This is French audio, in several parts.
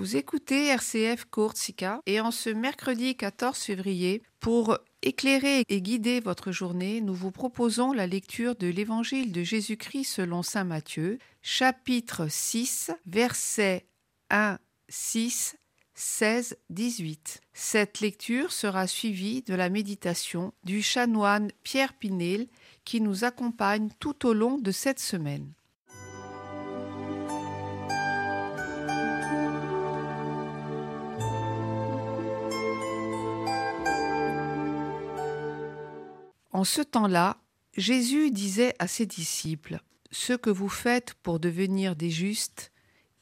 Vous écoutez RCF Courtsika et en ce mercredi 14 février, pour éclairer et guider votre journée, nous vous proposons la lecture de l'Évangile de Jésus-Christ selon Saint Matthieu, chapitre 6, versets 1, 6, 16, 18. Cette lecture sera suivie de la méditation du chanoine Pierre Pinel qui nous accompagne tout au long de cette semaine. En ce temps-là, Jésus disait à ses disciples, Ce que vous faites pour devenir des justes,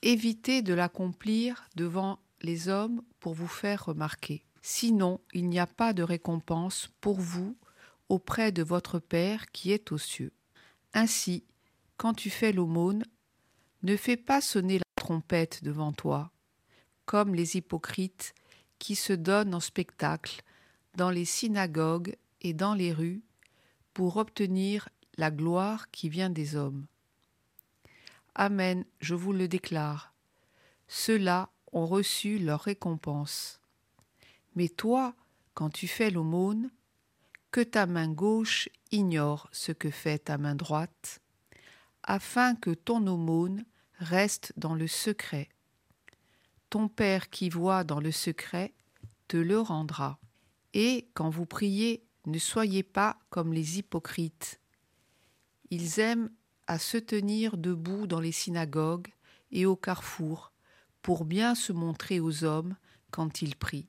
évitez de l'accomplir devant les hommes pour vous faire remarquer. Sinon, il n'y a pas de récompense pour vous auprès de votre Père qui est aux cieux. Ainsi, quand tu fais l'aumône, ne fais pas sonner la trompette devant toi, comme les hypocrites qui se donnent en spectacle dans les synagogues et dans les rues pour obtenir la gloire qui vient des hommes. Amen, je vous le déclare. Ceux-là ont reçu leur récompense. Mais toi, quand tu fais l'aumône, que ta main gauche ignore ce que fait ta main droite, afin que ton aumône reste dans le secret. Ton Père qui voit dans le secret te le rendra. Et quand vous priez, ne soyez pas comme les hypocrites. Ils aiment à se tenir debout dans les synagogues et au carrefour pour bien se montrer aux hommes quand ils prient.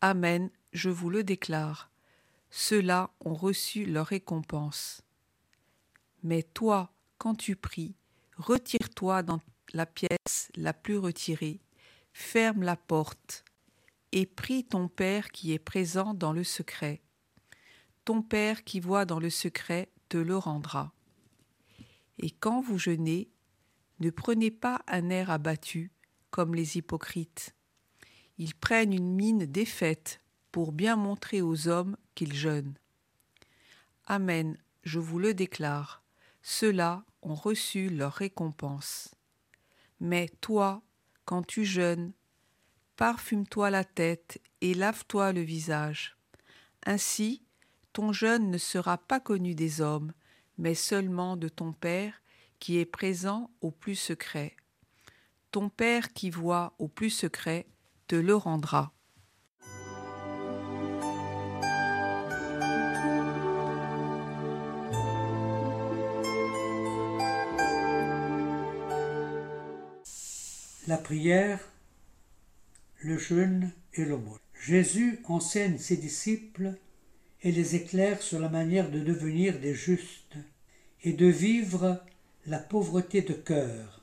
Amen, je vous le déclare, ceux-là ont reçu leur récompense. Mais toi, quand tu pries, retire-toi dans la pièce la plus retirée, ferme la porte, et prie ton Père qui est présent dans le secret. Ton Père qui voit dans le secret te le rendra. Et quand vous jeûnez, ne prenez pas un air abattu comme les hypocrites. Ils prennent une mine défaite pour bien montrer aux hommes qu'ils jeûnent. Amen, je vous le déclare, ceux-là ont reçu leur récompense. Mais toi, quand tu jeûnes, parfume-toi la tête et lave-toi le visage. Ainsi, ton jeûne ne sera pas connu des hommes, mais seulement de ton Père qui est présent au plus secret. Ton Père qui voit au plus secret te le rendra. La prière le jeûne et l'aumône. Jésus enseigne ses disciples et les éclaire sur la manière de devenir des justes et de vivre la pauvreté de cœur,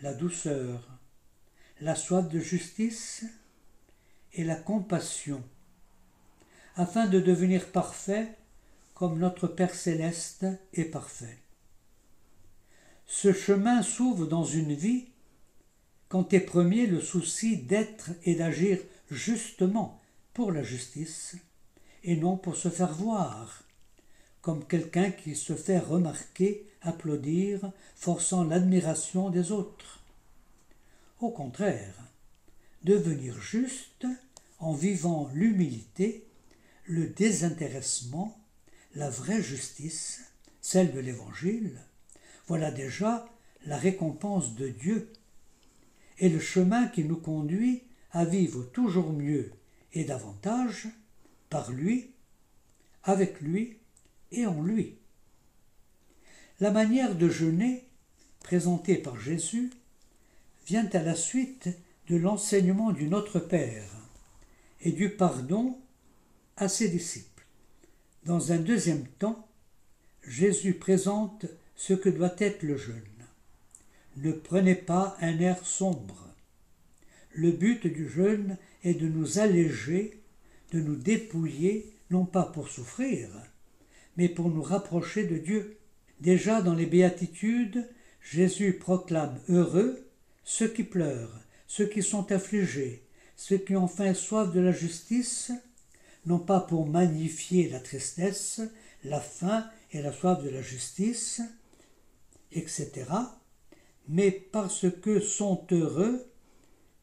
la douceur, la soif de justice et la compassion, afin de devenir parfait comme notre Père céleste est parfait. Ce chemin s'ouvre dans une vie quand est premier le souci d'être et d'agir justement pour la justice, et non pour se faire voir, comme quelqu'un qui se fait remarquer, applaudir, forçant l'admiration des autres. Au contraire, devenir juste en vivant l'humilité, le désintéressement, la vraie justice, celle de l'Évangile, voilà déjà la récompense de Dieu est le chemin qui nous conduit à vivre toujours mieux et davantage par lui, avec lui et en lui. La manière de jeûner, présentée par Jésus, vient à la suite de l'enseignement du Notre Père et du pardon à ses disciples. Dans un deuxième temps, Jésus présente ce que doit être le jeûne. Ne prenez pas un air sombre. Le but du jeûne est de nous alléger, de nous dépouiller, non pas pour souffrir, mais pour nous rapprocher de Dieu. Déjà dans les béatitudes, Jésus proclame heureux ceux qui pleurent, ceux qui sont affligés, ceux qui ont faim soif de la justice, non pas pour magnifier la tristesse, la faim et la soif de la justice, etc., mais parce que sont heureux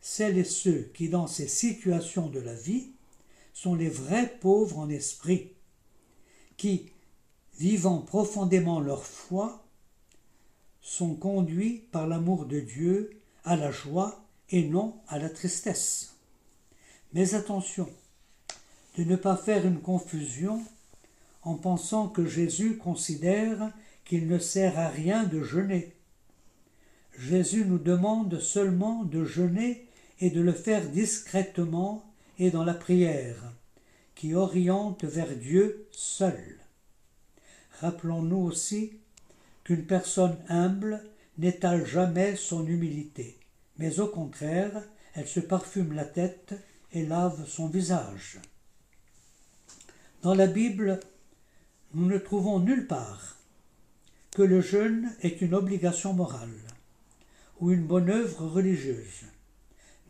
celles et ceux qui, dans ces situations de la vie, sont les vrais pauvres en esprit, qui, vivant profondément leur foi, sont conduits par l'amour de Dieu à la joie et non à la tristesse. Mais attention, de ne pas faire une confusion en pensant que Jésus considère qu'il ne sert à rien de jeûner. Jésus nous demande seulement de jeûner et de le faire discrètement et dans la prière, qui oriente vers Dieu seul. Rappelons-nous aussi qu'une personne humble n'étale jamais son humilité, mais au contraire, elle se parfume la tête et lave son visage. Dans la Bible, nous ne trouvons nulle part que le jeûne est une obligation morale ou une bonne œuvre religieuse,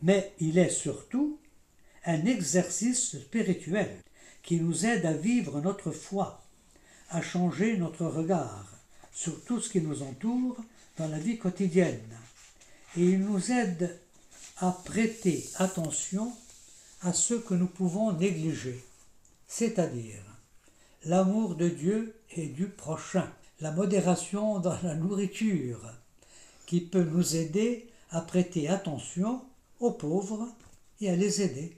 mais il est surtout un exercice spirituel qui nous aide à vivre notre foi, à changer notre regard sur tout ce qui nous entoure dans la vie quotidienne. Et il nous aide à prêter attention à ce que nous pouvons négliger, c'est-à-dire l'amour de Dieu et du prochain, la modération dans la nourriture, qui peut nous aider à prêter attention aux pauvres et à les aider.